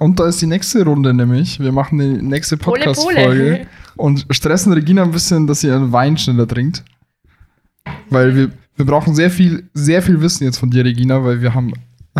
und da ist die nächste Runde nämlich. Wir machen die nächste Podcast-Folge und stressen Regina ein bisschen, dass sie ihren Wein schneller trinkt. Weil wir, wir brauchen sehr viel, sehr viel Wissen jetzt von dir, Regina, weil wir haben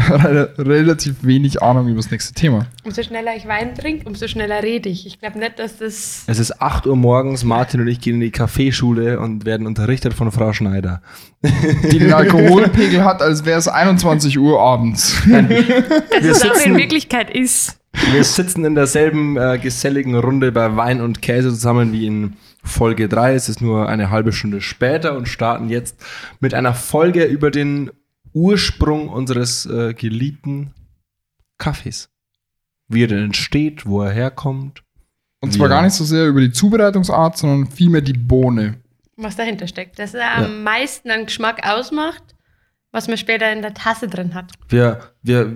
relativ wenig Ahnung über das nächste Thema. Umso schneller ich Wein trinke, umso schneller rede ich. Ich glaube nicht, dass das. Es ist 8 Uhr morgens, Martin und ich gehen in die Kaffeeschule und werden unterrichtet von Frau Schneider. Die den Alkoholpegel hat, als wäre es 21 Uhr abends. dass Wir es auch in sitzen- Wirklichkeit ist. Wir sitzen in derselben äh, geselligen Runde bei Wein und Käse zusammen wie in Folge 3. Es ist nur eine halbe Stunde später und starten jetzt mit einer Folge über den Ursprung unseres äh, geliebten Kaffees. Wie er denn entsteht, wo er herkommt. Und zwar Ja. gar nicht so sehr über die Zubereitungsart, sondern vielmehr die Bohne. was dahinter steckt. Das am meisten an Geschmack ausmacht, was man später in der Tasse drin hat. Wir, wir,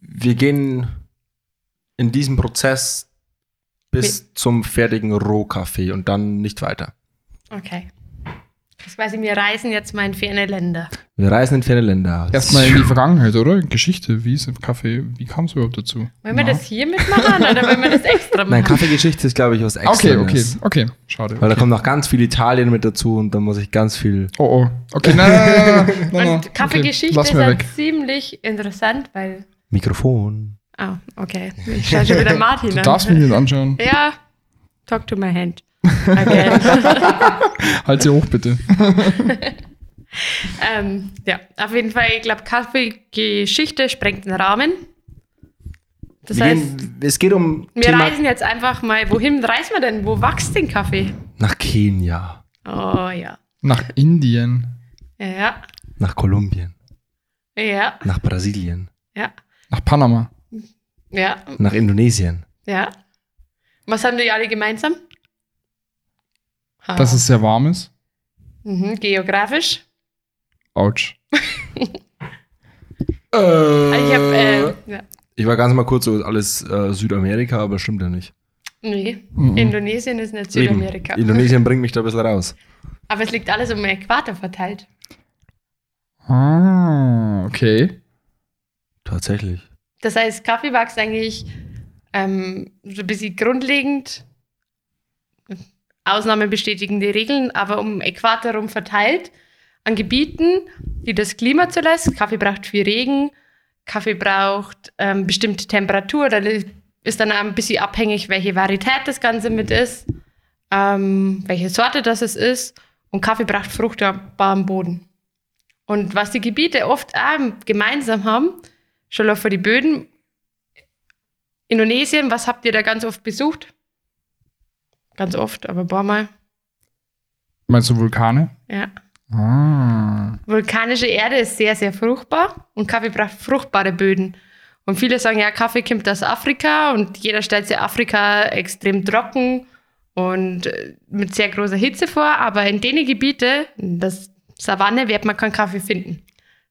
wir gehen in diesem Prozess bis zum fertigen Rohkaffee und dann nicht weiter. Okay. Das quasi, wir reisen jetzt mal in ferne Länder. Wir reisen in ferne Länder. Erstmal in die Vergangenheit, oder? Geschichte, wie ist im Kaffee, wie kam es überhaupt dazu? Wollen wir das hier mitmachen oder wollen wir das extra machen? Nein, Kaffeegeschichte ist, glaube ich, was extra. Okay, okay, okay. Schade. Weil da okay. kommt noch ganz viel Italien mit dazu und da muss ich ganz viel. Oh, oh. Okay, nein, nein, nein. Und Kaffeegeschichte okay, ist mir halt ziemlich interessant, weil. Mikrofon. Ah, okay. Ich schaue schon wieder Martin Du an. darfst mich nicht anschauen. Ja, talk to my hand. Halt sie hoch, bitte. ähm, ja, auf jeden Fall, ich glaube, Kaffeegeschichte sprengt den Rahmen. Das Wir heißt, gehen, es geht um wir Thema reisen jetzt einfach mal. Wohin reisen wir denn? Wo wächst den Kaffee? nach Kenia, Oh ja. Nach Indien. Ja, nach Kolumbien, ja, nach Brasilien, ja, Nach Panama. ja, nach Indonesien. ja. Was haben die alle gemeinsam? Ha. Dass es sehr warm ist. mhm, geografisch. Autsch. Also ich habe, äh, ja. Ich war ganz mal kurz so alles äh, Südamerika, aber stimmt ja nicht. Nee, Mhm. Indonesien ist nicht Südamerika. Eben. Indonesien bringt mich da ein bisschen raus. Aber es liegt alles um den Äquator verteilt. Ah, okay. Tatsächlich. Das heißt, Kaffee wächst eigentlich ähm, so ein bisschen grundlegend. Ausnahmen bestätigen die Regeln, aber um Äquator herum verteilt. An Gebieten, die das Klima zulässt. Kaffee braucht viel Regen. Kaffee braucht ähm, bestimmte Temperatur. Da ist dann ein bisschen abhängig, welche Varietät das Ganze mit ist, ähm, welche Sorte das es ist. Und Kaffee braucht fruchtbaren Boden. Und was die Gebiete oft auch gemeinsam haben, schon für die Böden. Indonesien, was habt ihr da ganz oft besucht? Ganz oft, aber ein paar Mal. Meinst du Vulkane? Ja. Ah. Vulkanische Erde ist sehr, sehr fruchtbar und Kaffee braucht fruchtbare Böden. Und viele sagen, ja, Kaffee kommt aus Afrika und jeder stellt sich Afrika extrem trocken und äh, mit sehr großer Hitze vor, aber in den Gebieten, in der Savanne, wird man keinen Kaffee finden,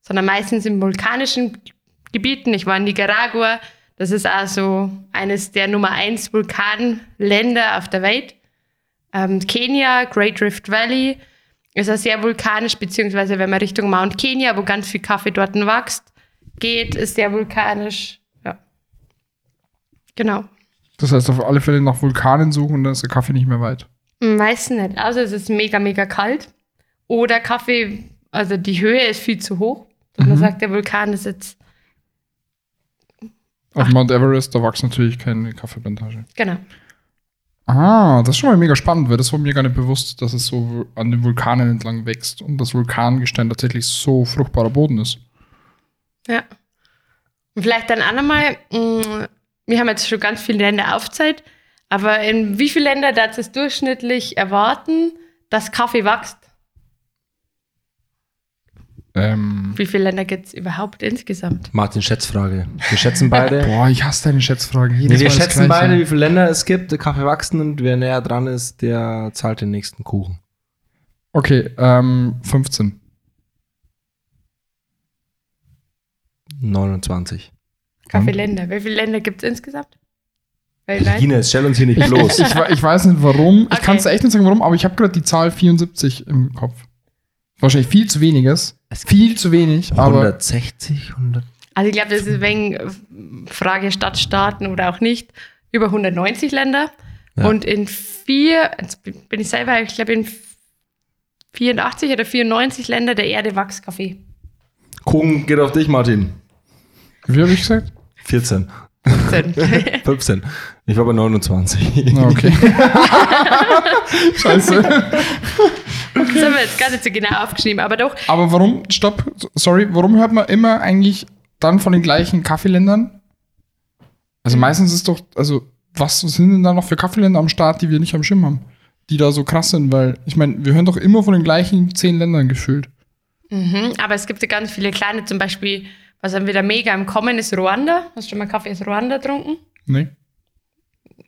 sondern meistens in vulkanischen Gebieten. Ich war in Nicaragua, das ist also eines der Nummer 1 Vulkanländer auf der Welt. Ähm, Kenia, Great Rift Valley, ist ja sehr vulkanisch, beziehungsweise wenn man Richtung Mount Kenya, wo ganz viel Kaffee dort wächst, geht, ist sehr vulkanisch. Ja. Genau. Das heißt, auf alle Fälle nach Vulkanen suchen, dann ist der Kaffee nicht mehr weit. Meistens nicht. Also es ist mega, mega kalt. Oder Kaffee, also die Höhe ist viel zu hoch. Und man sagt, der Vulkan ist jetzt, Auf Mount Everest, da wächst natürlich keine Kaffeeplantage. genau. Ah, das ist schon mal mega spannend, weil das war mir gar nicht bewusst, dass es so an den Vulkanen entlang wächst und das Vulkangestein tatsächlich so fruchtbarer Boden ist. Ja. Und vielleicht dann auch nochmal, mh, wir haben jetzt schon ganz viele Länder aufgezeigt, aber in wie viele Länder darf es durchschnittlich erwarten, dass Kaffee wächst? Ähm, Wie viele Länder gibt es überhaupt insgesamt? Martin, Schätzfrage. Wir schätzen beide. boah, ich hasse deine Schätzfragen. Nee, wir schätzen beide, wie viele Länder es gibt, der Kaffee wachsen und wer näher dran ist, der zahlt den nächsten Kuchen. Okay, ähm, 15. 29. Kaffeeländer. Wie viele Länder gibt es insgesamt? Weltweit? Ines, stell uns hier nicht Ich, bloß. ich, ich weiß nicht warum. Ich Okay. kann es echt nicht sagen, warum, aber ich habe gerade die Zahl 74 im Kopf. Wahrscheinlich viel zu weniges. Viel zu wenig, aber 160, 100. Also ich glaube, das ist wegen Frage Stadtstaaten oder auch nicht. Über 190 Länder. Ja. Und in vier, jetzt bin ich selber, ich glaube in 84 oder 94 Länder der Erde wächst Kaffee. Kuchen geht auf dich, Martin. Wie habe ich gesagt? 14. 15. 15. Ich war bei 29. Na, okay. Scheiße. Das haben wir jetzt gar nicht so genau aufgeschrieben, aber doch, Aber warum, stopp, sorry, warum hört man immer eigentlich dann von den gleichen Kaffeeländern? Also meistens ist doch, also was sind denn da noch für Kaffeeländer am Start, die wir nicht am Schirm haben? Die da so krass sind, weil ich meine, wir hören doch immer von den gleichen zehn Ländern gefühlt. mhm, aber es gibt ja ganz viele kleine, zum Beispiel, was haben wir da mega im Kommen, ist Ruanda. Hast du schon mal Kaffee aus Ruanda getrunken? Nee.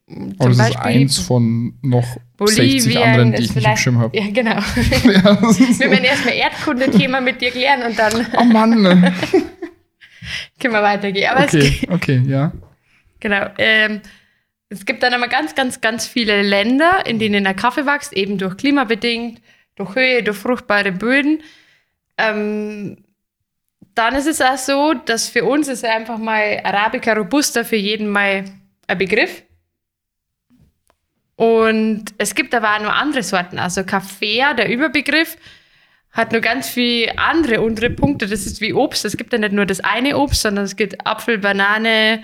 Zum Aber das ist Beispiel eins von noch 60 Bolivien anderen, die ist ich nicht vielleicht- Schirm habe. Ja, genau. Ja, ist- Wir werden erstmal Erdkunde-Thema mit dir klären und dann oh Mann. können wir weitergehen. Aber es Okay, okay, ja. Genau. Ähm, es gibt dann aber ganz, ganz, ganz viele Länder, in denen der Kaffee wächst, eben durch klimabedingt, durch Höhe, durch fruchtbare Böden. Ähm, dann ist es auch so, dass für uns ist einfach mal Arabica Robusta für jeden mal ein Begriff. Und es gibt aber auch noch andere Sorten. Also Kaffee, der Überbegriff, hat nur ganz viele andere untere Punkte. Das ist wie Obst. Es gibt ja nicht nur das eine Obst, sondern es gibt Apfel, Banane,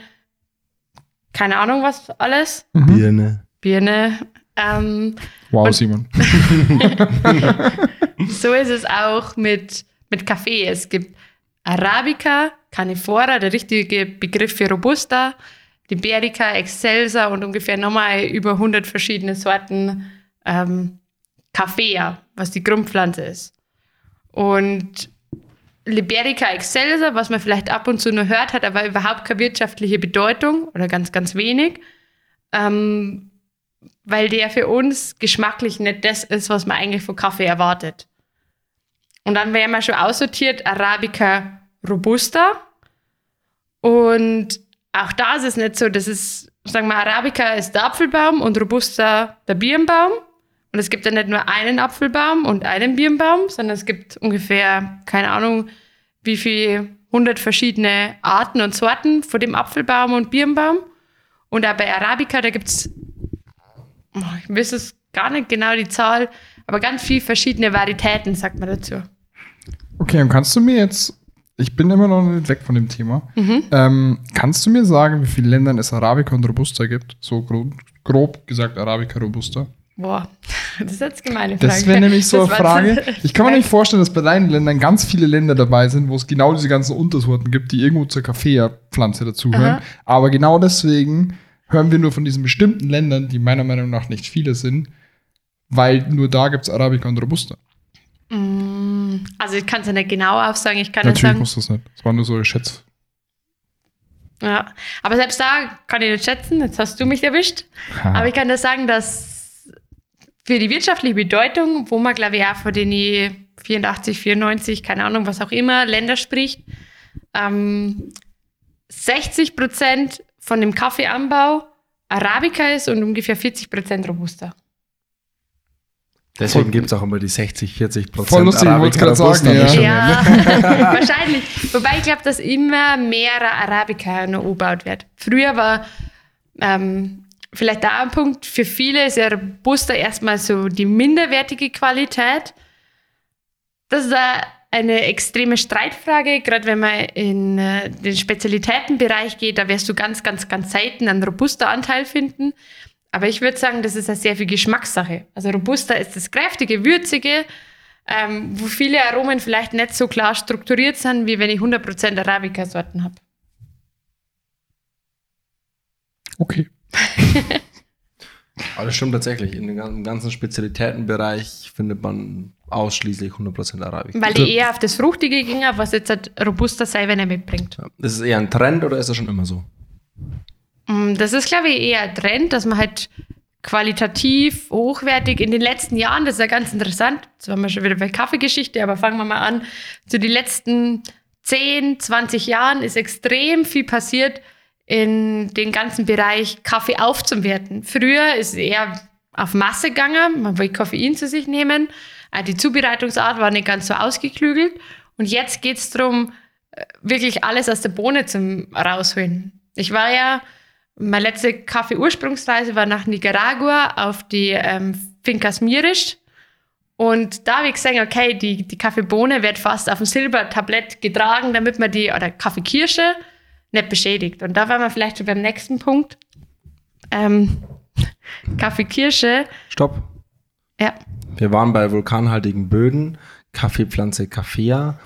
keine Ahnung was alles. Birne. Birne. Ähm, Wow, Simon. so ist es auch mit, mit Kaffee. Es gibt Arabica, Canifora, der richtige Begriff für Robusta, Liberica, Excelsa und ungefähr nochmal über 100 verschiedene Sorten ähm, Kaffee, was die Grundpflanze ist. Und Liberica excelsa, was man vielleicht ab und zu nur hört, hat aber überhaupt keine wirtschaftliche Bedeutung oder ganz, ganz wenig, ähm, weil der für uns geschmacklich nicht das ist, was man eigentlich von Kaffee erwartet. Und dann wären wir schon aussortiert Arabica Robusta. Und auch da ist es nicht so, das ist, sagen wir, Arabica ist der Apfelbaum und Robusta der Birnbaum. Und es gibt ja nicht nur einen Apfelbaum und einen Birnbaum, sondern es gibt ungefähr, keine Ahnung, wie viel, hundert verschiedene Arten und Sorten von dem Apfelbaum und Birnbaum. Und auch bei Arabica, da gibt es, ich weiß es gar nicht genau die Zahl, aber ganz viele verschiedene Varietäten, sagt man dazu. Okay, und kannst du mir jetzt, ich bin immer noch nicht weg von dem Thema, ähm, kannst du mir sagen, wie viele Ländern es Arabica und Robusta gibt? So grob, grob gesagt Arabica Robusta. Boah, das ist jetzt eine gemeine Frage. Das wäre nämlich so eine Das war- Frage. Ich kann mir nicht vorstellen, dass bei deinen Ländern ganz viele Länder dabei sind, wo es genau diese ganzen Untersorten gibt, die irgendwo zur Kaffeepflanze dazugehören. Aha. Aber genau deswegen hören wir nur von diesen bestimmten Ländern, die meiner Meinung nach nicht viele sind, weil nur da gibt es Arabica und Robusta. Mm, Also ich kann es ja nicht genau aufsagen, ich kann Natürlich sagen, muss das nicht. Das war nur so ein Schätz. ja. aber selbst da kann ich nicht schätzen, jetzt hast du mich erwischt. Aber ich kann dir sagen, dass für die wirtschaftliche Bedeutung, wo man, glaube ich, auch von den 84, 94, keine Ahnung, was auch immer, Länder spricht, ähm, 60 Prozent von dem Kaffeeanbau Arabica ist und ungefähr 40 Prozent Robusta. Deswegen gibt es auch immer die 60, 40 Prozent. Voll lustig, ich wollte gerade sagen, ja. Ja, wahrscheinlich. Wobei ich glaube, dass immer mehr Arabica noch angebaut wird. Früher war ähm, vielleicht da ein Punkt, für viele ist ja Robusta erstmal so die minderwertige Qualität. Das ist eine extreme Streitfrage, gerade wenn man in äh, den Spezialitätenbereich geht, da wirst du ganz, ganz, ganz selten einen Robusta-Anteil finden. Aber ich würde sagen, das ist eine sehr viel Geschmackssache. Also Robusta ist das kräftige, würzige, ähm, wo viele Aromen vielleicht nicht so klar strukturiert sind, wie wenn ich 100% Arabica-Sorten habe. Okay. Aber das stimmt tatsächlich. In dem gan- im ganzen Spezialitätenbereich findet man ausschließlich 100% Arabica. Weil ich eher auf das Fruchtige ging, was jetzt halt Robusta selber nicht mitbringt. Ja. Ist es eher ein Trend oder ist das schon immer so? Mm, Das ist, glaube ich, eher ein Trend, dass man halt qualitativ, hochwertig in den letzten Jahren, das ist ja ganz interessant, jetzt waren wir schon wieder bei Kaffeegeschichte, aber fangen wir mal an, zu den letzten 10, 20 Jahren ist extrem viel passiert in den ganzen Bereich Kaffee aufzuwerten. Früher ist es eher auf Masse gegangen, man will Koffein zu sich nehmen, Äh, die Zubereitungsart war nicht ganz so ausgeklügelt und jetzt geht es darum, äh, wirklich alles aus der Bohne zum rausholen. Ich war ja, meine letzte Kaffee-Ursprungsreise war nach Nicaragua auf die ähm, Fincas Mirisch. Und da habe ich gesehen, okay, die, die Kaffeebohne wird fast auf dem Silbertablett getragen, damit man die, oder Kaffeekirsche, nicht beschädigt. Und da waren wir vielleicht schon beim nächsten Punkt. Ähm, Kaffeekirsche, Stopp. ja. Wir waren bei vulkanhaltigen Böden, Kaffeepflanze Kaffea.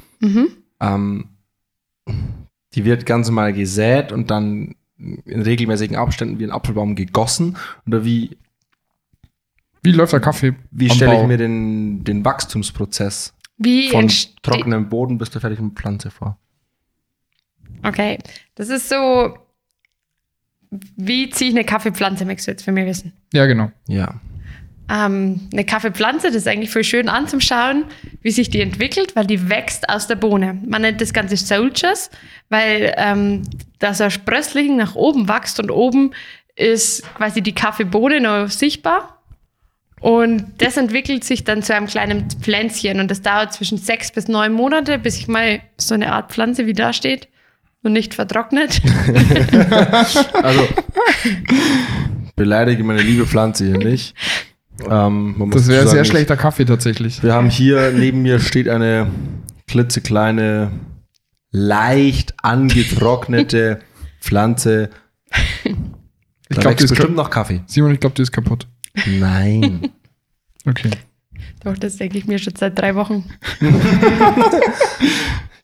Ähm, die wird ganz normal gesät und dann in regelmäßigen Abständen wie ein Apfelbaum gegossen. Oder wie, Wie läuft der Kaffee? wie stelle ich mir den, den Wachstumsprozess Wie von entsteht. trockenem Boden bis zur fertigen Pflanze vor? Okay, das ist so. Wie ziehe ich eine Kaffeepflanze, möchtest du jetzt für mich wissen? Ja, genau. Ja. Ähm, eine Kaffeepflanze, das ist eigentlich voll schön anzuschauen, wie sich die entwickelt, weil die wächst aus der Bohne. Man nennt das Ganze Soldiers, weil ähm, da so ein Sprössling nach oben wächst und oben ist quasi die Kaffeebohne noch sichtbar. Und das entwickelt sich dann zu einem kleinen Pflänzchen und das dauert zwischen sechs bis neun Monate, bis ich mal so eine Art Pflanze wie da steht und nicht vertrocknet. Also, beleidige meine liebe Pflanze hier nicht. Ähm, Das wäre sehr schlechter Kaffee tatsächlich. Wir haben hier neben mir steht eine klitzekleine, leicht angetrocknete Pflanze. Ich glaube, die ist bestimmt kaputt. noch Kaffee. Simon, ich glaube, die ist kaputt. Nein. Okay. Doch, das denke ich mir schon seit drei Wochen.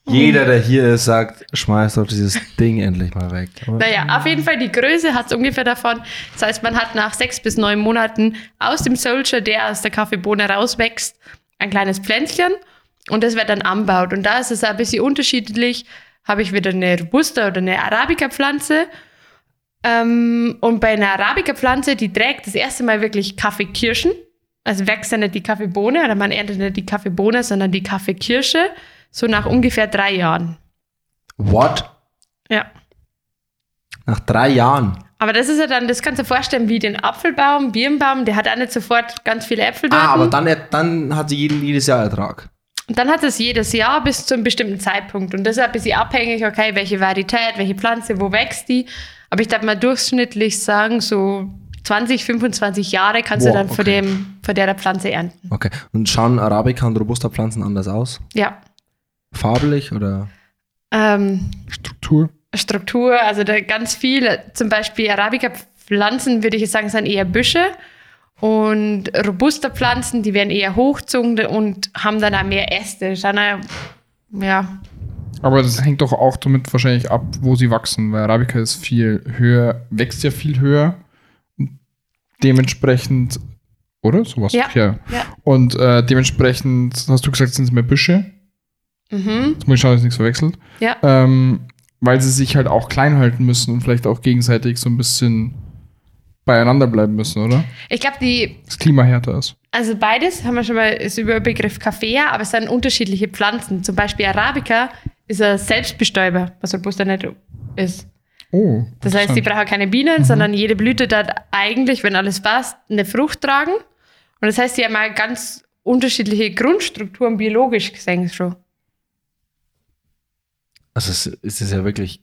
Jeder, der hier ist, sagt, schmeiß doch dieses Ding endlich mal weg. Aber Naja, auf jeden Fall die Größe hat es ungefähr davon. Das heißt, man hat nach sechs bis neun Monaten aus dem Soldier, der aus der Kaffeebohne rauswächst, ein kleines Pflänzchen und das wird dann anbaut. Und da ist es ein bisschen unterschiedlich. Habe ich wieder eine Robusta oder eine Arabica-Pflanze. Ähm, und bei einer Arabica-Pflanze, die trägt das erste Mal wirklich Kaffeekirschen. Also wächst ja nicht die Kaffeebohne oder man erntet nicht die Kaffeebohne, sondern die Kaffeekirsche. So nach ungefähr drei Jahren. What? Ja. Nach drei Jahren. Aber das ist ja dann, das kannst du dir vorstellen, wie den Apfelbaum, Birnbaum, der hat auch nicht sofort ganz viele Äpfel dort. Ah, aber dann, dann hat sie jeden, jedes Jahr Ertrag. Und dann hat es jedes Jahr bis zu einem bestimmten Zeitpunkt. Und das ist ein bisschen abhängig, okay, welche Varietät, welche Pflanze, wo wächst die. Aber ich darf mal durchschnittlich sagen, so 20, 25 Jahre kannst Boah, du dann von, okay. dem, von der Pflanze ernten. Okay. Und schauen Arabica und Robusta-Pflanzen anders aus? Ja. Farblich oder? Ähm, Struktur. Struktur, also da ganz viele, zum Beispiel Arabica-Pflanzen, würde ich jetzt sagen, sind eher Büsche. Und Robusta-Pflanzen, die werden eher hochgezogen und haben dann auch mehr Äste. Auch, ja, Aber das hängt doch auch damit wahrscheinlich ab, wo sie wachsen, weil Arabica ist viel höher, wächst ja viel höher. Dementsprechend, oder? Sowas. Ja. ja. ja. Und äh, dementsprechend, hast du gesagt, sind es mehr Büsche. Mhm. Jetzt muss ich schauen, dass ich nichts verwechselt. Ja. Ähm, weil sie sich halt auch klein halten müssen und vielleicht auch gegenseitig so ein bisschen beieinander bleiben müssen, oder? Ich glaube, die, Das Klima härter ist. also beides haben wir schon mal, ist über den Begriff Kaffee, aber es sind unterschiedliche Pflanzen. Zum Beispiel Arabica ist ein Selbstbestäuber, was Robusta nicht ist. Oh. Das heißt, die brauchen keine Bienen, sondern jede Blüte darf eigentlich, wenn alles passt, eine Frucht tragen. Und das heißt, die haben mal ganz unterschiedliche Grundstrukturen biologisch gesehen schon. Also es, es ist ja wirklich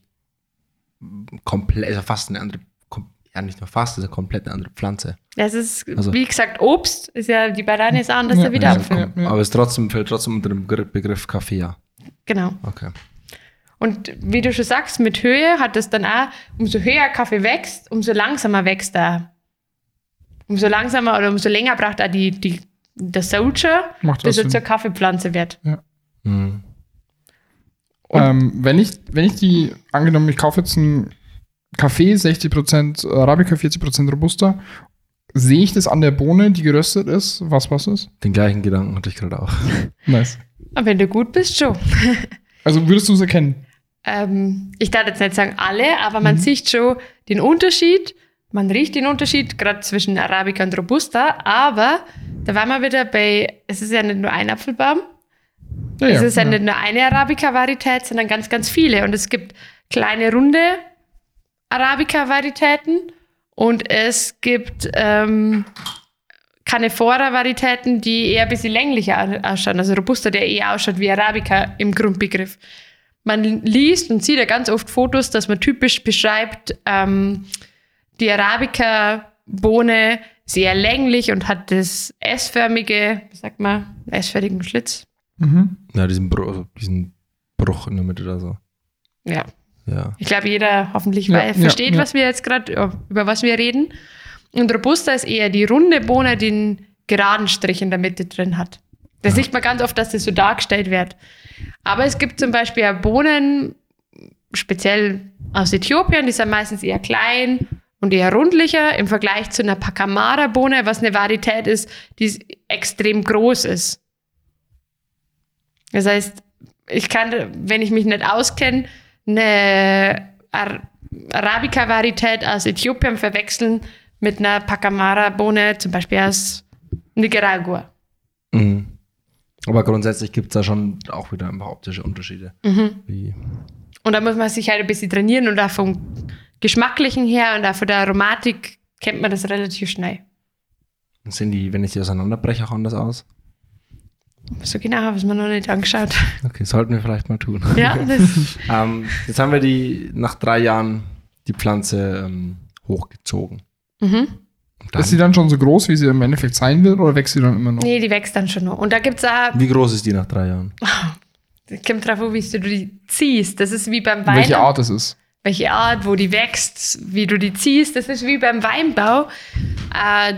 komplett, ist ja fast eine andere, ja nicht nur fast, es ist eine komplett eine andere Pflanze. Das ist, Also- wie gesagt, Obst ist ja, die Banane ist anders, Ja, der wieder ja. Apfel. Ja, ja. Aber es trotzdem, fällt trotzdem unter dem Gr- Begriff Kaffee, ja. Genau. Okay. Und wie du schon sagst, mit Höhe hat es dann auch, umso höher Kaffee wächst, umso langsamer wächst er. Umso langsamer oder umso länger braucht er die, die, der Soldier, Macht bis er zur Kaffeepflanze wird. Mhm. Ähm, wenn, ich, wenn ich die, angenommen, ich kaufe jetzt einen Kaffee, 60% Arabica, 40% Robusta, sehe ich das an der Bohne, die geröstet ist, was was ist? Den gleichen Gedanken hatte ich gerade auch. Nice. Aber wenn du gut bist, schon. Also würdest du es erkennen? Ähm, ich darf jetzt nicht sagen alle, aber man sieht schon den Unterschied. Man riecht den Unterschied, gerade zwischen Arabica und Robusta. Aber da waren wir wieder bei, es ist ja nicht nur ein Apfelbaum, Ja, es ist ja nicht nur eine Arabica-Varietät, sondern ganz, ganz viele. Und es gibt kleine, runde Arabica-Varietäten und es gibt ähm, Canephora-Varietäten, die eher ein bisschen länglicher au- ausschauen. Also Robusta, der eher ausschaut wie Arabica im Grundbegriff. man liest und sieht ja ganz oft Fotos, dass man typisch beschreibt, ähm, die Arabica-Bohne sehr länglich und hat das S-förmige, wie sagt man, S-förmigen Schlitz. Mhm. Ja, diesen, Bru also diesen Bruch in der Mitte oder so. Ja, Ja. ich glaube, jeder hoffentlich Ja, ja, versteht, ja. was wir jetzt gerade, über was wir reden. Und Robusta ist eher die runde Bohne, die einen geraden Strich in der Mitte drin hat. Das sieht man ganz oft, dass das so dargestellt wird. Aber es gibt zum Beispiel auch Bohnen, speziell aus Äthiopien, die sind meistens eher klein und eher rundlicher im Vergleich zu einer Pacamara-Bohne, was eine Varietät ist, die extrem groß ist. Das heißt, ich kann, wenn ich mich nicht auskenne, eine Ar Arabica-Varietät aus Äthiopien verwechseln mit einer Pacamara-Bohne, zum Beispiel aus Nicaragua. Mhm. Aber grundsätzlich gibt es da schon auch wieder ein paar optische Unterschiede. Mhm. Und da muss man sich halt ein bisschen trainieren und auch vom Geschmacklichen her und auch von der Aromatik kennt man das relativ schnell. sehen die, wenn ich die auseinanderbreche, auch anders aus? So genau habe ich es mir noch nicht angeschaut. Okay, sollten wir vielleicht mal tun. Ja, das, ähm, jetzt haben wir die nach drei Jahren die Pflanze ähm, hochgezogen. mhm. Ist sie dann schon so groß, wie sie im Endeffekt sein wird, oder wächst sie dann immer noch? Nee, die wächst dann schon noch. Und da gibt es auch, wie groß ist die nach drei Jahren? kommt drauf an, wie du die ziehst. Das ist wie beim Wein. Welche Art es ist? welche Art, wo die wächst, wie du die ziehst. Das ist wie beim Weinbau äh,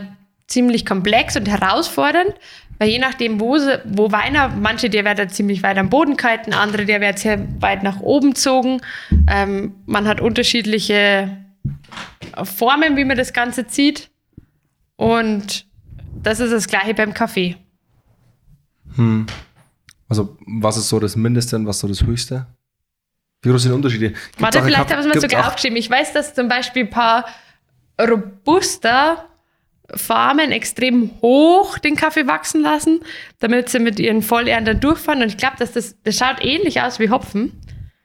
ziemlich komplex und herausfordernd, weil je nachdem, wo, sie, wo Weiner, manche, der werden ziemlich weit am Boden gehalten, andere, der wird sehr weit nach oben gezogen. Ähm, man hat unterschiedliche Formen, wie man das Ganze zieht. Und das ist das Gleiche beim Kaffee. Hm. Also, was ist so das Mindeste und was so das Höchste? Wie groß sind die Unterschiede? Gibt's Warte, vielleicht habe ich es mir sogar aufgeschrieben. Ich weiß, dass zum Beispiel ein paar Robusta Farmen extrem hoch den Kaffee wachsen lassen, damit sie mit ihren Vollernten durchfahren. Und ich glaube, dass das, das schaut ähnlich aus wie Hopfen.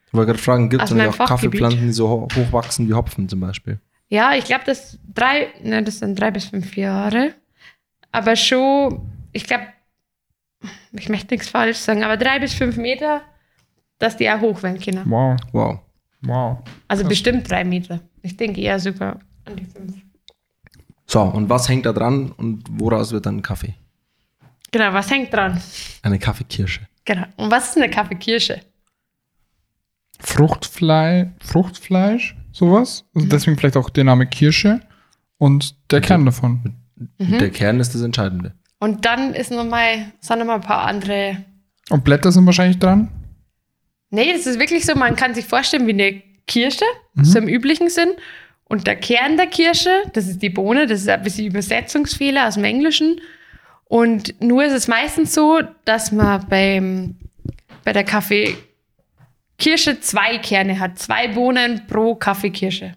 Ich wollte gerade fragen, gibt es meinem auch. Kaffeepflanzen, die so ho- hoch wachsen wie Hopfen zum Beispiel? Ja, ich glaube, das drei, ne, das sind drei bis fünf Jahre. Aber schon, ich glaube, ich möchte nichts falsch sagen, aber drei bis fünf Meter, dass die auch hoch werden können. Wow, Wow. wow. Also bestimmt drei Meter. Ich denke eher sogar an die fünf. So, und was hängt da dran und woraus wird dann ein Kaffee? Genau, was hängt dran? Eine Kaffeekirsche. Genau. Und was ist eine Kaffeekirsche? Fruchtfleisch, Fruchtfleisch, sowas. Also Mhm. deswegen vielleicht auch der Name Kirsche und der Kern davon. Mhm. Der Kern ist das Entscheidende. Und dann ist noch mal, sind noch mal ein paar andere. Und Blätter sind wahrscheinlich dran. Nee, das ist wirklich so, man kann sich vorstellen wie eine Kirsche, so im üblichen Sinn. Und der Kern der Kirsche, das ist die Bohne, das ist ein bisschen Übersetzungsfehler aus dem Englischen. Und nur ist es meistens so, dass man beim, bei der Kaffeekirsche zwei Kerne hat, zwei Bohnen pro Kaffeekirsche.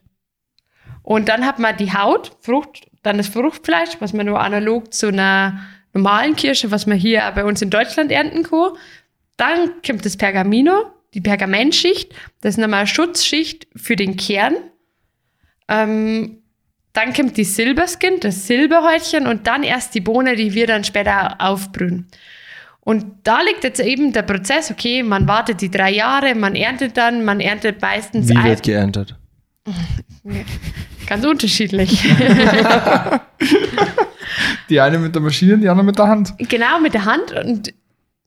Und dann hat man die Haut, Frucht, dann das Fruchtfleisch, was man nur analog zu einer normalen Kirsche, was man hier bei uns in Deutschland ernten kann. Dann kommt das Pergamino, die Pergamentschicht. Das ist nochmal eine Schutzschicht für den Kern. Ähm, dann kommt die Silberskin, das Silberhäutchen und dann erst die Bohne, die wir dann später aufbrühen. Und da liegt jetzt eben der Prozess, okay, man wartet die drei Jahre, man erntet dann, man erntet meistens Wie ein- wird geerntet? ganz unterschiedlich. Die eine mit der Maschine, die andere mit der Hand. Genau, mit der Hand. Und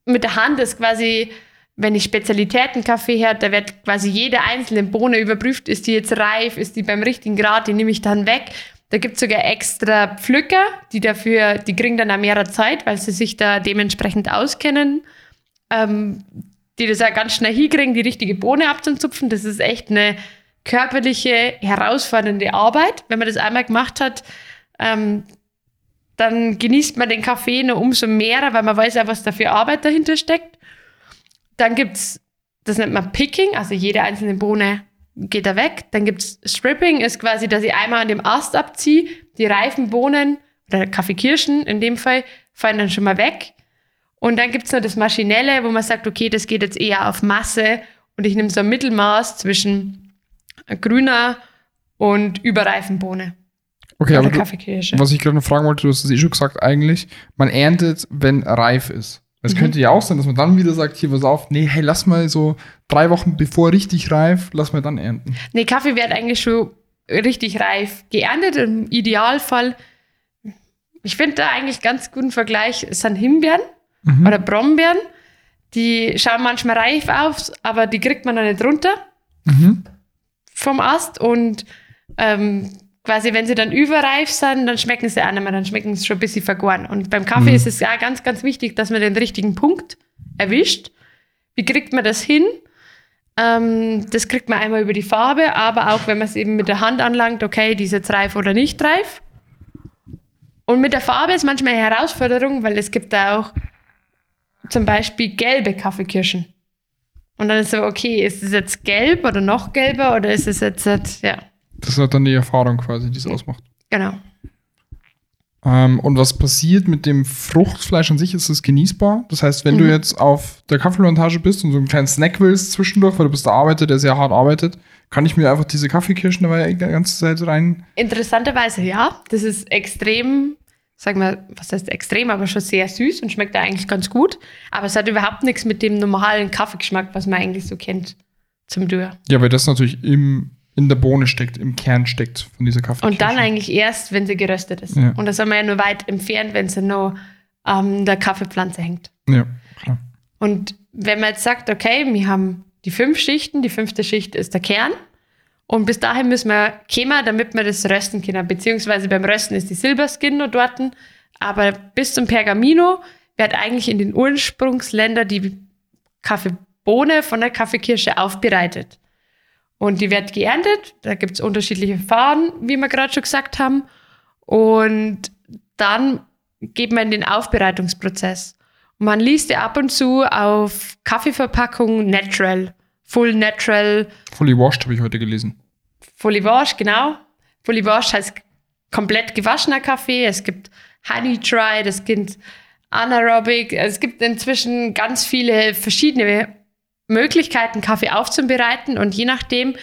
mit der Hand ist quasi, wenn ich Spezialitätenkaffee her, da wird quasi jede einzelne Bohne überprüft, ist die jetzt reif, ist die beim richtigen Grad, die nehme ich dann weg. Da gibt es sogar extra Pflücker, die dafür, die kriegen dann auch mehr Zeit, weil sie sich da dementsprechend auskennen. Ähm, die das auch ganz schnell hinkriegen, die richtige Bohne abzuzupfen. Das ist echt eine körperliche, herausfordernde Arbeit. Wenn man das einmal gemacht hat, ähm, dann genießt man den Kaffee noch umso mehr, weil man weiß ja, was da für Arbeit dahinter steckt. Dann gibt es, das nennt man Picking, also jede einzelne Bohne geht da weg. Dann gibt es Stripping, ist quasi, dass ich einmal an dem Ast abziehe, die reifen Bohnen oder Kaffeekirschen in dem Fall fallen dann schon mal weg. Und dann gibt es noch das Maschinelle, wo man sagt, okay, das geht jetzt eher auf Masse und ich nehme so ein Mittelmaß zwischen grüner und überreifen Bohne. Okay, aber du, was ich gerade noch fragen wollte, du hast es eh schon gesagt, eigentlich, man erntet, wenn reif ist. Es Mhm. könnte ja auch sein, dass man dann wieder sagt, hier, pass auf, nee, hey, lass mal so drei Wochen bevor richtig reif, lass mal dann ernten. Nee, Kaffee wird eigentlich schon richtig reif geerntet. Im Idealfall, ich finde da eigentlich ganz guten Vergleich, sind Himbeeren Mhm. oder Brombeeren. Die schauen manchmal reif aus, aber die kriegt man dann nicht runter Mhm. vom Ast. Und ähm, quasi, wenn sie dann überreif sind, dann schmecken sie auch nicht mehr, dann schmecken sie schon ein bisschen vergoren. Und beim Kaffee Mhm. ist es ja ganz, ganz wichtig, dass man den richtigen Punkt erwischt. Wie kriegt man das hin? Ähm, das kriegt man einmal über die Farbe, aber auch wenn man es eben mit der Hand anlangt, okay, die ist jetzt reif oder nicht reif. Und mit der Farbe ist manchmal eine Herausforderung, weil es gibt da auch zum Beispiel gelbe Kaffeekirschen. Und dann ist so, okay, ist es jetzt gelb oder noch gelber oder ist es jetzt, jetzt ja, Das ist halt dann die Erfahrung quasi, die es ausmacht. genau. Ähm, und was passiert mit dem Fruchtfleisch an sich? Ist es genießbar? Das heißt, wenn du Mhm. jetzt auf der Kaffeeplantage bist und so einen kleinen Snack willst zwischendurch, weil du bist der Arbeiter, der sehr hart arbeitet, kann ich mir einfach diese Kaffeekirschen dabei die ganze Zeit rein. Interessanterweise ja, das ist extrem, sagen wir, was heißt extrem, aber schon sehr süß und schmeckt eigentlich ganz gut. Aber es hat überhaupt nichts mit dem normalen Kaffeegeschmack, was man eigentlich so kennt, zum Tun. Ja, weil das natürlich im, in der Bohne steckt, im Kern steckt von dieser Kaffeekirsche. Und dann eigentlich erst, wenn sie geröstet ist. Ja. Und das sind wir ja nur weit entfernt, wenn sie noch an der Kaffeepflanze hängt. Ja, klar. Und wenn man jetzt sagt, okay, wir haben die fünf Schichten, die fünfte Schicht ist der Kern. Und bis dahin müssen wir kämen, damit wir das rösten können. Beziehungsweise beim Rösten ist die Silberskin noch dort. Aber bis zum Pergamino wird eigentlich in den Ursprungsländern die Kaffeebohne von der Kaffeekirsche aufbereitet. Und die wird geerntet. Da gibt es unterschiedliche Farben, wie wir gerade schon gesagt haben. Und dann geht man in den Aufbereitungsprozess. Und man liest ja ab und zu auf Kaffeeverpackungen Natural, Full Natural, Fully washed habe ich heute gelesen. Fully Wash, genau. Fully Wash heißt komplett gewaschener Kaffee. Es gibt Honey Dried, es gibt Anaerobic. Es gibt inzwischen ganz viele verschiedene Möglichkeiten, Kaffee aufzubereiten. Und je nachdem,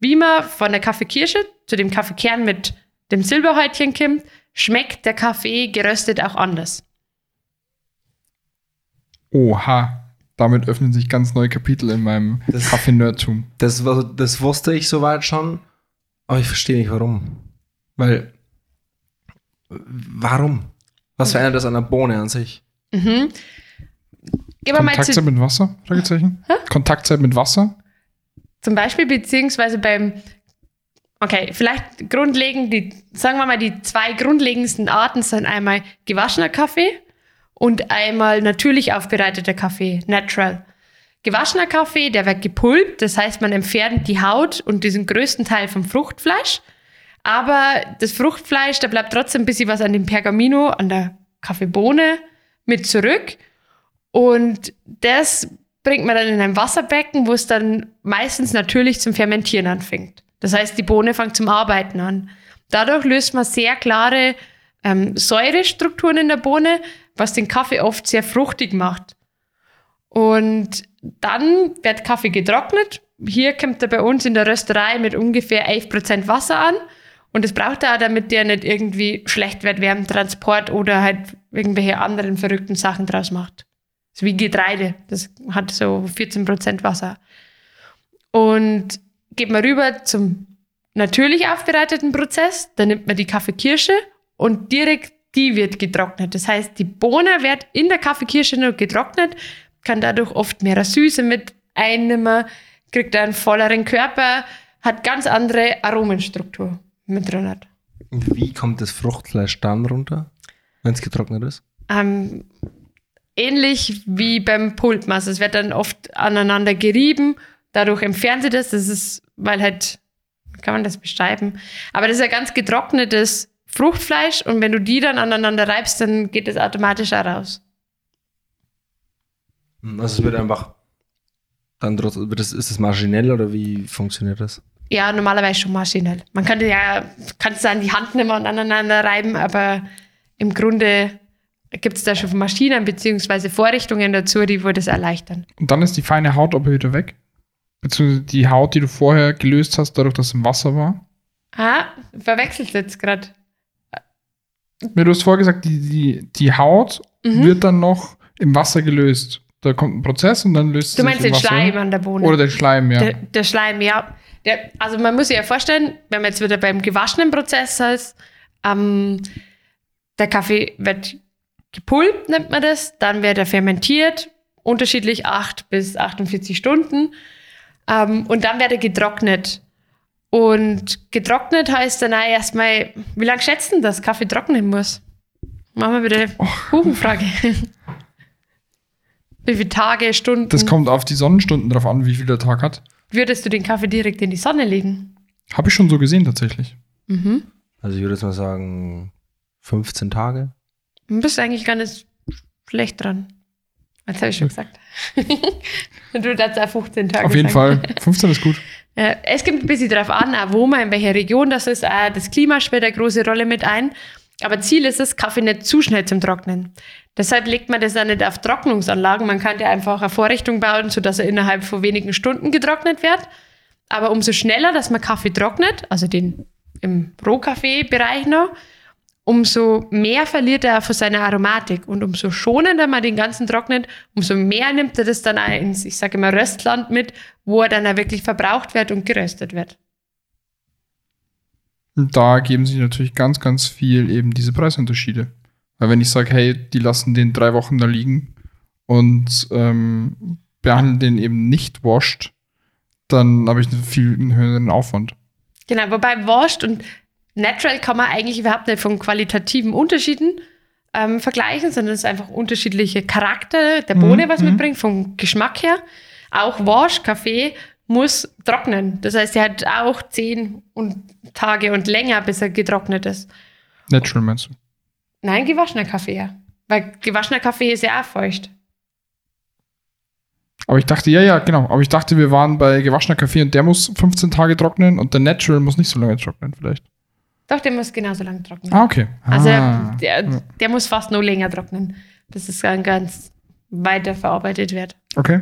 wie man von der Kaffeekirsche zu dem Kaffeekern mit dem Silberhäutchen kommt, schmeckt der Kaffee geröstet auch anders. Oha. Damit öffnen sich ganz neue Kapitel in meinem Das- Kaffee-Nerdtum. Das, war- das wusste ich soweit schon, aber ich verstehe nicht warum. Weil, warum? Was verändert das an der Bohne an sich? Mhm. Gehen wir mal Kontaktzeit zu, mit Wasser? Fragezeichen. Kontaktzeit mit Wasser? zum Beispiel, beziehungsweise beim, okay, vielleicht grundlegend, die, sagen wir mal, die zwei grundlegendsten Arten sind einmal gewaschener Kaffee und einmal natürlich aufbereiteter Kaffee, natural. Gewaschener Kaffee, der wird gepulpt, das heißt, man entfernt die Haut und diesen größten Teil vom Fruchtfleisch. Aber das Fruchtfleisch, da bleibt trotzdem ein bisschen was an dem Pergamino, an der Kaffeebohne mit zurück. Und das bringt man dann in ein Wasserbecken, wo es dann meistens natürlich zum Fermentieren anfängt. Das heißt, die Bohne fängt zum Arbeiten an. Dadurch löst man sehr klare ähm, Säurestrukturen in der Bohne, was den Kaffee oft sehr fruchtig macht. Und dann wird Kaffee getrocknet. Hier kommt er bei uns in der Rösterei mit ungefähr 11% Wasser an. Und das braucht er auch, damit der nicht irgendwie schlecht wird während Transport oder halt irgendwelche anderen verrückten Sachen draus macht. So wie Getreide. Das hat so 14% Wasser. Und geht man rüber zum natürlich aufbereiteten Prozess. Da nimmt man die Kaffeekirsche und direkt die wird getrocknet. Das heißt, die Bohne wird in der Kaffeekirsche nur getrocknet, kann dadurch oft mehr Süße mit einnehmen, kriegt einen volleren Körper, hat ganz andere Aromenstruktur mit drin. Hat. Wie kommt das Fruchtfleisch dann runter, wenn es getrocknet ist? Ähm, ähnlich wie beim. Also es wird dann oft aneinander gerieben, dadurch entfernt sie das. Das ist, weil halt, wie kann man das beschreiben? Aber das ist ja ganz getrocknetes Fruchtfleisch und wenn du die dann aneinander reibst, dann geht das automatisch auch raus. Also es wird einfach dann trotz- wird das, ist das maschinell oder wie funktioniert das? Ja, normalerweise schon maschinell. Man könnte ja, kannst du an die Hand nehmen und aneinander reiben, aber im Grunde gibt es da schon Maschinen bzw. Vorrichtungen dazu, die wohl das erleichtern. Und dann ist die feine Haut aber wieder weg. Beziehungsweise die Haut, die du vorher gelöst hast, dadurch, dass es im Wasser war. Ah, verwechselt jetzt gerade. Ja, du hast vorher gesagt, die, die, die Haut Mhm. wird dann noch im Wasser gelöst. Da kommt ein Prozess und dann löst Du es meinst sich den Wasser. Schleim an der Bohne? Oder den Schleim, ja. Der, der Schleim, ja. Der, also man muss sich ja vorstellen, wenn man jetzt wieder beim gewaschenen Prozess ist, ähm, der Kaffee wird gepulpt, nennt man das, dann wird er fermentiert, unterschiedlich 8 bis 48 Stunden ähm, und dann wird er getrocknet. Und getrocknet heißt dann auch erstmal, wie lange schätzen das Kaffee trocknen muss? Machen wir wieder eine Kuchenfrage. wie viele Tage, Stunden? Das kommt auf die Sonnenstunden drauf an, wie viel der Tag hat. Würdest du den Kaffee direkt in die Sonne legen? Habe ich schon so gesehen, tatsächlich. Mhm. Also ich würde jetzt mal sagen 15 Tage. Du bist eigentlich gar nicht schlecht dran. Das habe ich schon gesagt. Und du darfst auch 15 Tage Auf jeden sagen. Fall. 15 ist gut. Ja, es kommt ein bisschen darauf an, auch wo man, in welcher Region das ist. Auch das Klima spielt eine große Rolle mit ein. Aber Ziel ist es, Kaffee nicht zu schnell zum Trocknen. Deshalb legt man das auch nicht auf Trocknungsanlagen. Man könnte einfach eine Vorrichtung bauen, sodass er innerhalb von wenigen Stunden getrocknet wird. Aber umso schneller, dass man Kaffee trocknet, also den im Rohkaffeebereich noch, umso mehr verliert er von seiner Aromatik. Und umso schonender man den ganzen trocknet, umso mehr nimmt er das dann ins, ich sage immer, Röstland mit, wo er dann auch wirklich verbraucht wird und geröstet wird. Und da geben sich natürlich ganz, ganz viel eben diese Preisunterschiede. Weil wenn ich sage, hey, die lassen den drei Wochen da liegen und ähm, behandeln den eben nicht washed, dann habe ich einen viel höheren Aufwand. Genau, wobei Washed und Natural kann man eigentlich überhaupt nicht von qualitativen Unterschieden ähm, vergleichen, sondern es ist einfach unterschiedliche Charakter der Bohne, Mhm, was mhm. mitbringt, vom Geschmack her. Auch Wash, Kaffee muss trocknen. Das heißt, er hat auch zehn und Tage und länger, bis er getrocknet ist. Natural meinst du? Nein, gewaschener Kaffee, ja. Weil gewaschener Kaffee ist ja auch feucht. Aber ich dachte, ja, ja, genau. Aber ich dachte, wir waren bei gewaschener Kaffee und der muss 15 Tage trocknen und der Natural muss nicht so lange trocknen, vielleicht. Doch, der muss genauso lang trocknen. Ah, okay. Also ah. der, Ja. der muss fast noch länger trocknen, bis es dann ganz weiter verarbeitet wird. Okay.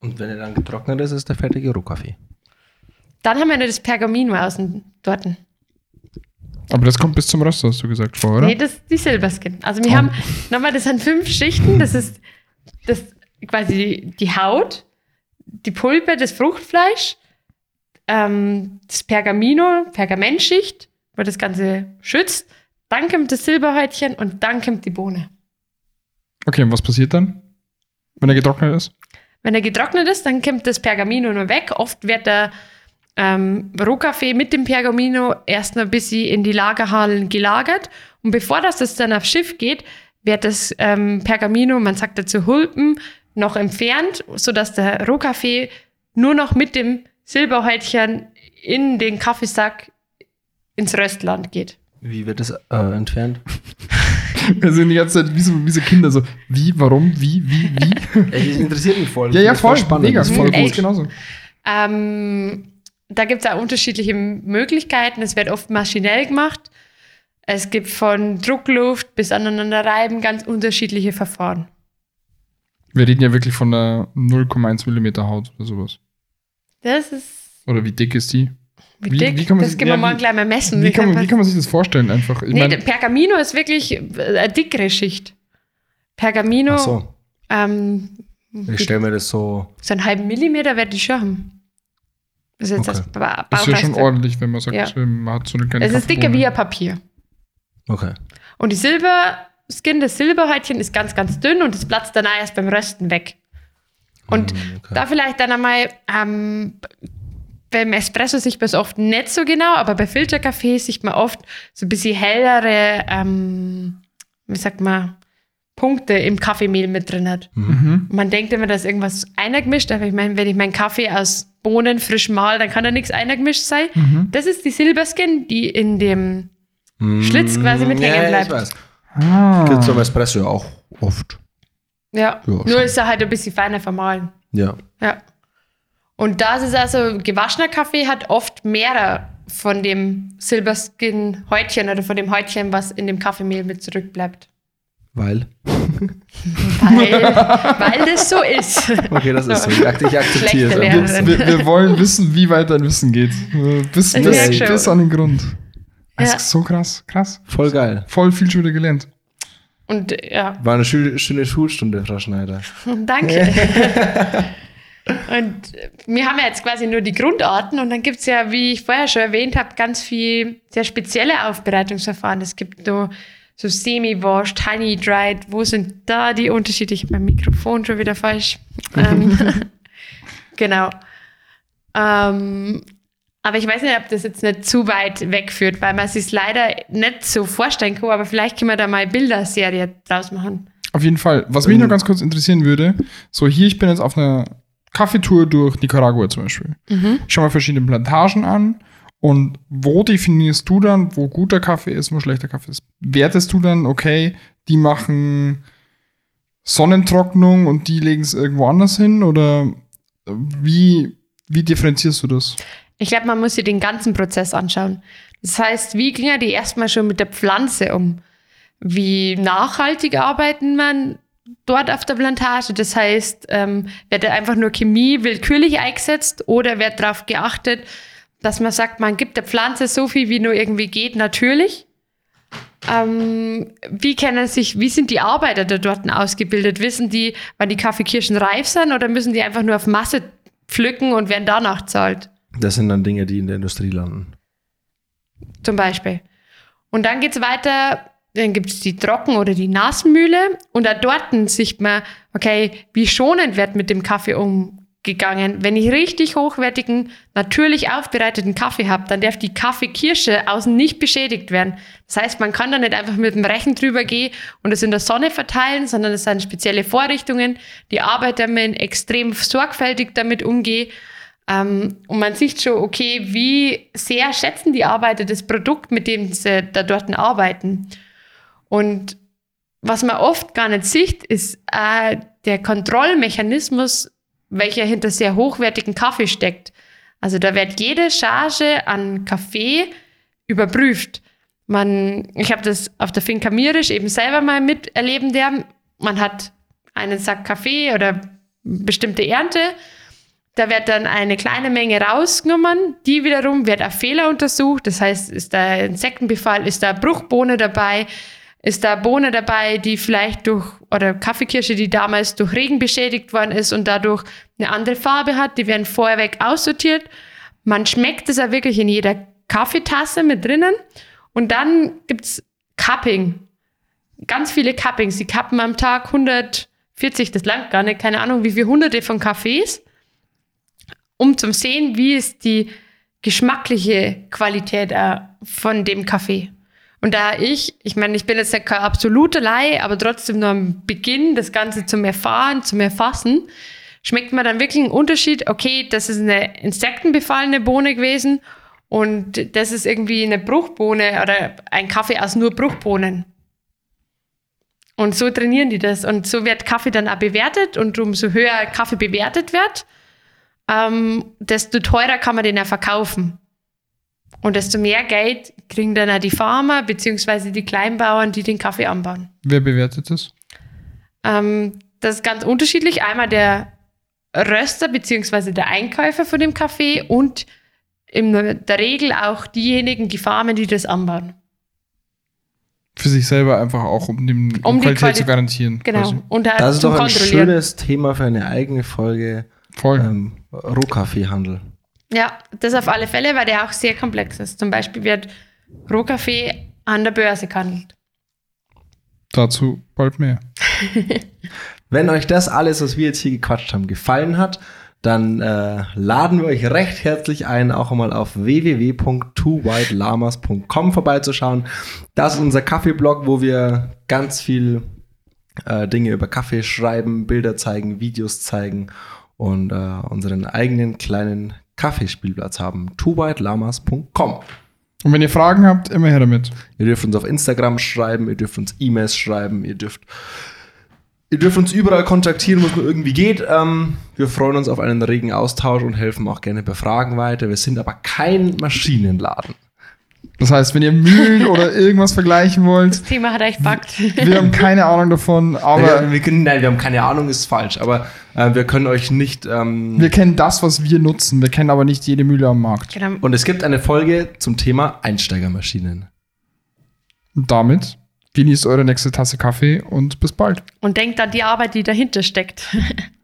Und wenn er dann getrocknet ist, ist der fertige Rohkaffee. Dann haben wir noch das Pergamino außen dort. Aber das kommt bis zum Röster, hast du gesagt vorher, oder? Nee, das ist die Silberskin. Also wir Oh. haben, nochmal, das sind fünf Schichten. Das ist das quasi die, die Haut, die Pulpe, das Fruchtfleisch, ähm, das Pergamino, Pergamentschicht, wo das Ganze schützt. Dann kommt das Silberhäutchen und dann kommt die Bohne. Okay, und was passiert dann, wenn er getrocknet ist? Wenn er getrocknet ist, dann kommt das Pergamino nur weg. Oft wird der ähm, Rohkaffee mit dem Pergamino erst noch ein bisschen in die Lagerhallen gelagert. Und bevor das, das dann aufs Schiff geht, wird das ähm, Pergamino, man sagt dazu Hulpen, noch entfernt, sodass der Rohkaffee nur noch mit dem Silberhäutchen in den Kaffeesack ins Röstland geht. Wie wird das äh, entfernt? Wir sind die ganze Zeit wie so, wie so Kinder, so wie, warum, wie, wie, wie. Ey, das interessiert mich voll. ja, ja, voll voll, spannend. mega, voll voll Ey. gut, genauso. Ähm, da gibt es auch unterschiedliche Möglichkeiten. Es wird oft maschinell gemacht. Es gibt von Druckluft bis aneinanderreiben ganz unterschiedliche Verfahren. Wir reden ja wirklich von einer 0,1 Millimeter Haut oder sowas. Das ist Oder wie dick ist die? wie, Wie- dick. wie kann man das sich- können wir ja, morgen wie- gleich mal messen. Wie kann, man, wie kann man sich das vorstellen einfach? Ich nee, mein, Pergamino ist wirklich äh, eine dickere Schicht. Pergamino, Ach so. ähm, Ich stelle mir das so. so einen halben Millimeter wird die schon haben. Das ist jetzt Okay. das das ist ja schon ordentlich, wenn man sagt, Ja. ähm, man hat so eine kleine Es ist dicker wie ein Papier. Okay. Und die Silberskin, das Silberhäutchen ist ganz, ganz dünn und das platzt dann auch erst beim Rösten weg. Und Hm, okay. da vielleicht dann einmal, ähm, beim Espresso sieht man es oft nicht so genau, aber bei Filterkaffee sieht man oft so ein bisschen hellere, ähm, wie sagt man, Punkte im Kaffeemehl mit drin hat. Mhm. Man denkt immer, da ist irgendwas eingemischt, aber ich meine, wenn ich meinen Kaffee aus Bohnen frisch mal, dann kann da nichts eingemischt sein. Mhm. Das ist die Silberskin, die in dem Schlitz quasi mit ja, hängen ja, bleibt. Ich weiß. Ah. Gibt's beim Espresso ja auch oft. Ja, Ja, nur schon. ist er halt ein bisschen feiner vermahlen. Ja. Ja. Und das ist also, gewaschener Kaffee hat oft mehr von dem Silberskin-Häutchen oder von dem Häutchen, was in dem Kaffeemehl mit zurückbleibt. Weil. Weil, weil das so ist. Okay, das ist so. Ich, ak- ich akzeptiere es. Wir, wir wollen wissen, wie weit dein Wissen geht. Bis, bis, bis an den Grund. Das Ja. ist so krass, krass. Voll geil. Voll viel schon wieder gelernt. Und ja, War eine schöne, schöne Schulstunde, Frau Schneider. danke. und wir haben ja jetzt quasi nur die Grundarten und dann gibt es ja, wie ich vorher schon erwähnt habe, ganz viel sehr spezielle Aufbereitungsverfahren. Es gibt so, so semi-washed, honey-dried. Wo sind da die Unterschiede? Ich habe mein Mikrofon schon wieder falsch. ähm, genau. Ähm, aber ich weiß nicht, ob das jetzt nicht zu weit wegführt, weil man es sich leider nicht so vorstellen kann, aber vielleicht können wir da mal eine Bilderserie draus machen. Auf jeden Fall. Was mich noch ganz kurz interessieren würde, so hier, ich bin jetzt auf einer Kaffeetour durch Nicaragua zum Beispiel. Ich schau mal verschiedene Plantagen an und wo definierst du dann, wo guter Kaffee ist, wo schlechter Kaffee ist? Wertest du dann, okay, die machen Sonnentrocknung und die legen es irgendwo anders hin oder wie, wie differenzierst du das? Ich glaube, man muss sich den ganzen Prozess anschauen. Das heißt, wie gingen die erstmal schon mit der Pflanze um? Wie nachhaltig arbeiten man dort auf der Plantage? Das heißt, ähm, wird einfach nur Chemie willkürlich eingesetzt oder wird darauf geachtet, dass man sagt, man gibt der Pflanze so viel, wie nur irgendwie geht, natürlich? Ähm, wie kennen sich, wie sind die Arbeiter da dort ausgebildet? Wissen die, wann die Kaffeekirschen reif sind oder müssen die einfach nur auf Masse pflücken und werden danach zahlt? Das sind dann Dinge, die in der Industrie landen. zum Beispiel. Und dann geht's weiter, dann gibt's die Trocken- oder die Nassmühle und da dort sieht man, okay, wie schonend wird mit dem Kaffee umgegangen. Wenn ich richtig hochwertigen, natürlich aufbereiteten Kaffee habe, dann darf die Kaffeekirsche außen nicht beschädigt werden. Das heißt, man kann da nicht einfach mit dem Rechen drüber gehen und es in der Sonne verteilen, sondern es sind spezielle Vorrichtungen, die Arbeiter müssen extrem sorgfältig damit umgehen. Ähm, und man sieht schon, okay, wie sehr schätzen die Arbeiter das Produkt, mit dem sie da dort arbeiten. Und was man oft gar nicht sieht, ist äh, der Kontrollmechanismus, welcher hinter sehr hochwertigen Kaffee steckt. Also da wird jede Charge an Kaffee überprüft. Man, ich habe das auf der Finca Mirisch eben selber mal miterleben dürfen. Man hat einen Sack Kaffee oder bestimmte Ernte. Da wird dann eine kleine Menge rausgenommen. Die wiederum wird auf Fehler untersucht. Das heißt, ist da Insektenbefall, ist da Bruchbohne dabei, ist da Bohne dabei, die vielleicht durch, oder Kaffeekirsche, die damals durch Regen beschädigt worden ist und dadurch eine andere Farbe hat. Die werden vorweg aussortiert. Man schmeckt es ja wirklich in jeder Kaffeetasse mit drinnen. Und dann gibt's Cupping. Ganz viele Cuppings. Die kappen am Tag 140, das langt gar nicht, keine Ahnung, wie viele hunderte von Kaffees um zu sehen, wie ist die geschmackliche Qualität äh, von dem Kaffee. Und da ich, ich meine, ich bin jetzt kein absoluter Laie, aber trotzdem nur am Beginn, das Ganze zum Erfahren, zum Erfassen, schmeckt man dann wirklich einen Unterschied. Okay, das ist eine insektenbefallene Bohne gewesen und das ist irgendwie eine Bruchbohne oder ein Kaffee aus nur Bruchbohnen. Und so trainieren die das. Und so wird Kaffee dann auch bewertet und umso höher Kaffee bewertet wird, ähm, desto teurer kann man den ja verkaufen. Und desto mehr Geld kriegen dann auch die Farmer beziehungsweise die Kleinbauern, die den Kaffee anbauen. Wer bewertet das? Ähm, das ist ganz unterschiedlich. Einmal der Röster beziehungsweise der Einkäufer von dem Kaffee und in der Regel auch diejenigen, die Farmen, die das anbauen. Für sich selber einfach auch, um, dem, um, Um die Qualität Quali- zu garantieren. Genau. quasi. Und da Das ist doch ein schönes Thema für eine eigene Folge Voll. ähm, Rohkaffeehandel. Ja, das auf alle Fälle, weil der auch sehr komplex ist. Zum Beispiel wird Rohkaffee an der Börse gehandelt. Dazu bald mehr. Wenn euch das alles, was wir jetzt hier gequatscht haben, gefallen hat, dann äh, laden wir euch recht herzlich ein, auch mal auf www.twowhitelamas.com vorbeizuschauen. Das ist unser Kaffeeblog, wo wir ganz viel äh, Dinge über Kaffee schreiben, Bilder zeigen, Videos zeigen und äh, unseren eigenen kleinen Kaffeespielplatz haben. twowhitelamas.com. Und wenn ihr Fragen habt, immer her damit. Ihr dürft uns auf Instagram schreiben, ihr dürft uns E-Mails schreiben, ihr dürft, ihr dürft uns überall kontaktieren, wo es nur irgendwie geht. Ähm, wir freuen uns auf einen regen Austausch und helfen auch gerne bei Fragen weiter. Wir sind aber kein Maschinenladen. Das heißt, wenn ihr Mühlen oder irgendwas vergleichen wollt, Das Thema hat euch packt. wir haben keine Ahnung davon, aber wir, wir, können, nein, wir haben keine Ahnung, ist falsch, aber äh, wir können euch nicht. Ähm, wir kennen das, was wir nutzen. Wir kennen aber nicht jede Mühle am Markt. genau. und es gibt eine Folge zum Thema Einsteigermaschinen. Und damit Genießt eure nächste Tasse Kaffee und bis bald. Und denkt an die Arbeit, die dahinter steckt.